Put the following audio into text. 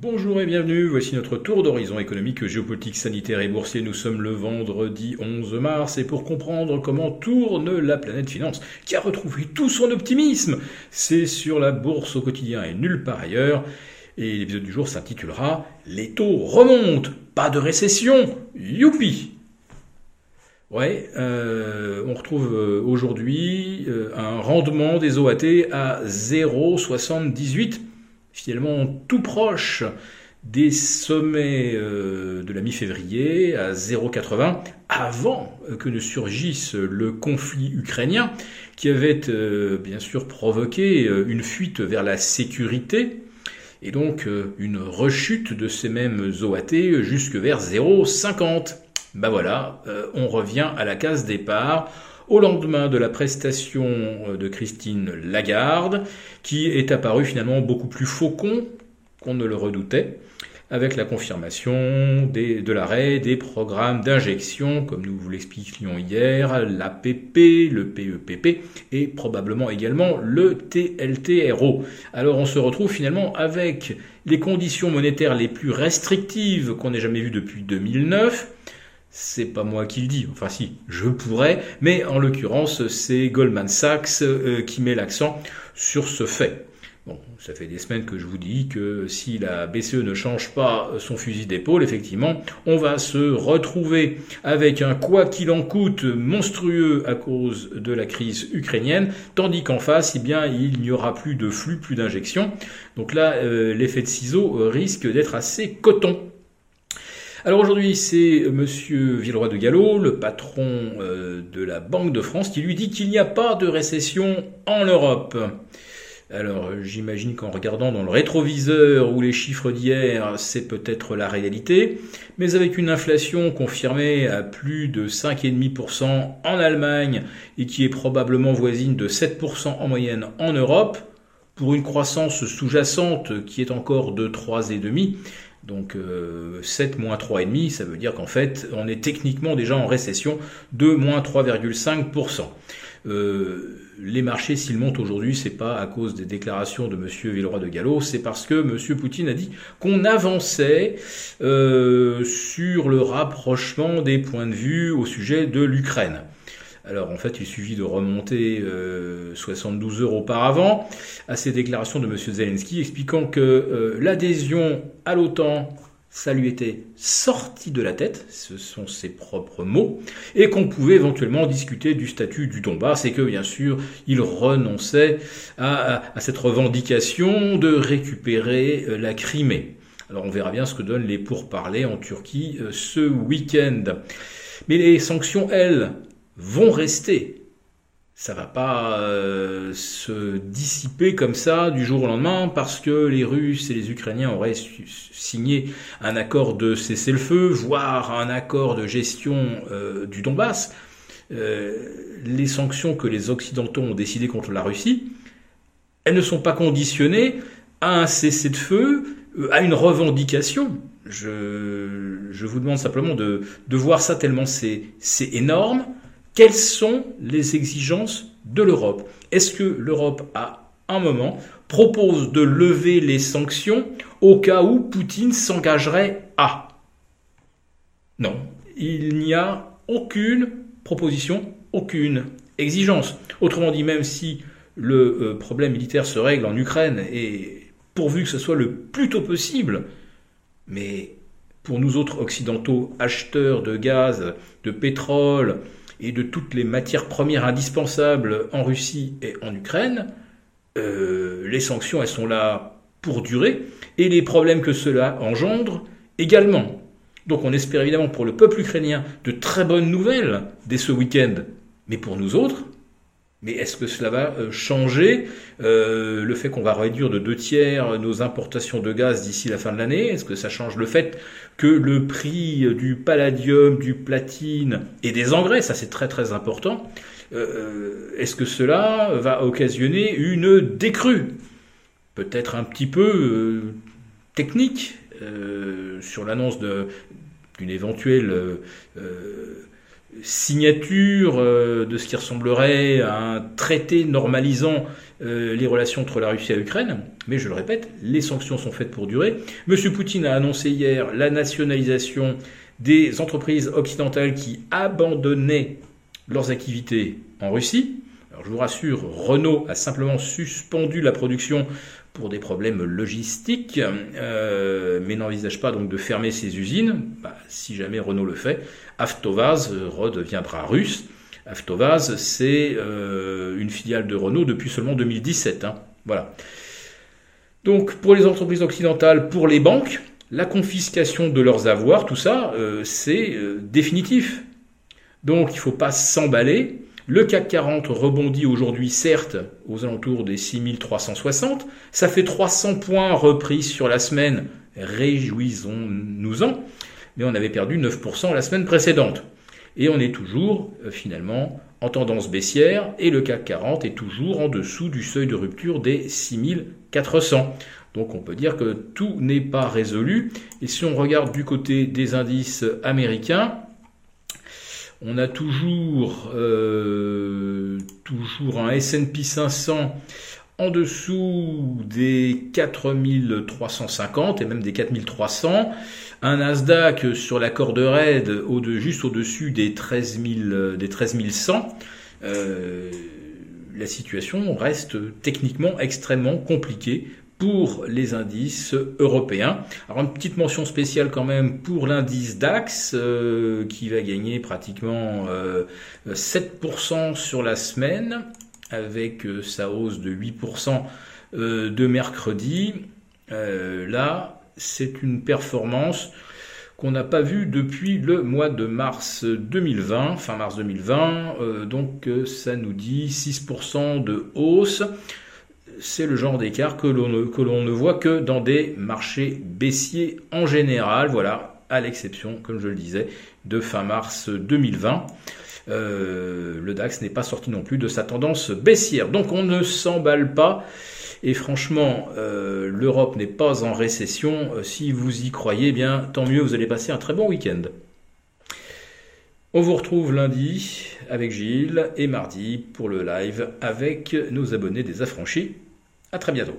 Bonjour et bienvenue, voici notre tour d'horizon économique, géopolitique, sanitaire et boursier. Nous sommes le vendredi 11 mars et pour comprendre comment tourne la planète finance, qui a retrouvé tout son optimisme, c'est sur la bourse au quotidien et nulle part ailleurs. Et l'épisode du jour s'intitulera Les taux remontent, pas de récession, youpi Ouais, euh, on retrouve euh, aujourd'hui euh, un rendement des OAT à 0,78 finalement tout proche des sommets euh, de la mi-février à 0,80 avant que ne surgisse le conflit ukrainien qui avait euh, bien sûr provoqué euh, une fuite vers la sécurité et donc une rechute de ces mêmes OAT jusque vers 0,50. Ben voilà, on revient à la case départ au lendemain de la prestation euh, de Christine Lagarde, qui est apparu finalement beaucoup plus faucon qu'on ne le redoutait, avec la confirmation de l'arrêt des programmes d'injection, comme nous vous l'expliquions hier, l'APP, le PEPP et probablement également le TLTRO. Alors on se retrouve finalement avec les conditions monétaires les plus restrictives qu'on ait jamais vues depuis 2009, c'est pas moi qui le dis, enfin si, je pourrais, mais en l'occurrence, c'est Goldman Sachs euh, qui met l'accent sur ce fait. Bon, ça fait des semaines que je vous dis que si la BCE ne change pas son fusil d'épaule, effectivement, on va se retrouver avec un quoi qu'il en coûte monstrueux à cause de la crise ukrainienne, tandis qu'en face, eh bien, il n'y aura plus de flux, plus d'injections. Donc là, euh, l'effet de ciseau risque d'être assez coton. Alors aujourd'hui, c'est Monsieur Villeroy de Gallo, le patron euh, de la Banque de France, qui lui dit qu'il n'y a pas de récession en Europe. Alors j'imagine qu'en regardant dans le rétroviseur ou les chiffres d'hier, c'est peut-être la réalité, mais avec une inflation confirmée à plus de 5,5% en Allemagne et qui est probablement voisine de 7% en moyenne en Europe, pour une croissance sous-jacente qui est encore de 3,5%, donc 7 euh, moins 3,5, ça veut dire qu'en fait, on est techniquement déjà en récession de moins 3,5%. Euh, les marchés, s'ils montent aujourd'hui, c'est pas à cause des déclarations de M. Villeroy de Gallo, c'est parce que M. Poutine a dit qu'on avançait euh, sur le rapprochement des points de vue au sujet de l'Ukraine. Alors en fait, il suffit de remonter 72 euh, heures auparavant à ces déclarations de M. Zelensky expliquant que euh, l'adhésion à l'OTAN, ça lui était sorti de la tête, ce sont ses propres mots, et qu'on pouvait éventuellement discuter du statut du Donbass, et que bien sûr, il renonçait à, cette revendication de récupérer euh, la Crimée. Alors on verra bien ce que donnent les pourparlers en Turquie ce week-end. Mais les sanctions, elles, vont rester. Ça va pas euh, se dissiper comme ça du jour au lendemain parce que les Russes et les Ukrainiens auraient signé un accord de cessez-le-feu, voire un accord de gestion euh, du Donbass. Euh, les sanctions que les Occidentaux ont décidées contre la Russie, elles ne sont pas conditionnées à un cessez-le-feu, à une revendication. Je, vous demande simplement de, de voir ça tellement c'est énorme quelles sont les exigences de l'Europe? Est-ce que l'Europe, à un moment, propose de lever les sanctions au cas où Poutine s'engagerait à? Non, il n'y a aucune proposition, aucune exigence. Autrement dit, même si le euh, problème militaire se règle en Ukraine, et pourvu que ce soit le plus tôt possible, mais pour nous autres occidentaux, acheteurs de gaz, de pétrole, et de toutes les matières premières indispensables en Russie et en Ukraine, euh, les sanctions, elles sont là pour durer, et les problèmes que cela engendre également. Donc on espère évidemment pour le peuple ukrainien de très bonnes nouvelles dès ce week-end, mais pour nous autres, mais est-ce que cela va euh, changer euh, le fait qu'on va réduire de deux tiers nos importations de gaz d'ici la fin de l'année? Est-ce que ça change le fait que le prix du palladium, du platine et des engrais, ça c'est très très important, euh, est-ce que cela va occasionner une décrue? Peut-être un petit peu technique sur l'annonce d'une éventuelle signature de ce qui ressemblerait à un traité normalisant les relations entre la Russie et l'Ukraine. Mais je le répète, les sanctions sont faites pour durer. M. Poutine a annoncé hier la nationalisation des entreprises occidentales qui abandonnaient leurs activités en Russie. Je vous rassure, Renault a simplement suspendu la production pour des problèmes logistiques, euh, mais n'envisage pas donc de fermer ses usines. Bah, si jamais Renault le fait, Avtovaz redeviendra russe. Avtovaz, c'est euh, une filiale de Renault depuis seulement 2017. Hein. Voilà. Donc pour les entreprises occidentales, pour les banques, la confiscation de leurs avoirs, tout ça, euh, c'est définitif. Donc il ne faut pas s'emballer. Le CAC 40 rebondit aujourd'hui, certes, aux alentours des 6360. Ça fait 300 points repris sur la semaine. Réjouissons-nous-en. Mais on avait perdu 9% la semaine précédente. Et on est toujours, euh, finalement, en tendance baissière. Et le CAC 40 est toujours en dessous du seuil de rupture des 6400. Donc on peut dire que tout n'est pas résolu. Et si on regarde du côté des indices américains, on a toujours, euh, un S&P 500 en dessous des 4350 et même des 4300. Un Nasdaq sur la corde raide juste au-dessus des 13, des 100. Euh, la situation reste techniquement extrêmement compliquée pour les indices européens. Alors une petite mention spéciale quand même pour l'indice DAX euh, qui va gagner pratiquement 7% euh, sur la semaine avec euh, sa hausse de 8% de mercredi. là, c'est une performance qu'on n'a pas vue depuis le mois de mars 2020, fin mars 2020. donc ça nous dit 6% de hausse c'est le genre d'écart que l'on ne, voit que dans des marchés baissiers en général, voilà, à l'exception, comme je le disais, de fin mars 2020. Euh, le DAX n'est pas sorti non plus de sa tendance baissière. Donc on ne s'emballe pas. Et franchement, euh, l'Europe n'est pas en récession. Euh, si vous y croyez, eh bien tant mieux, vous allez passer un très bon week-end. On vous retrouve lundi avec Gilles et mardi pour le live avec nos abonnés des affranchis. À très bientôt.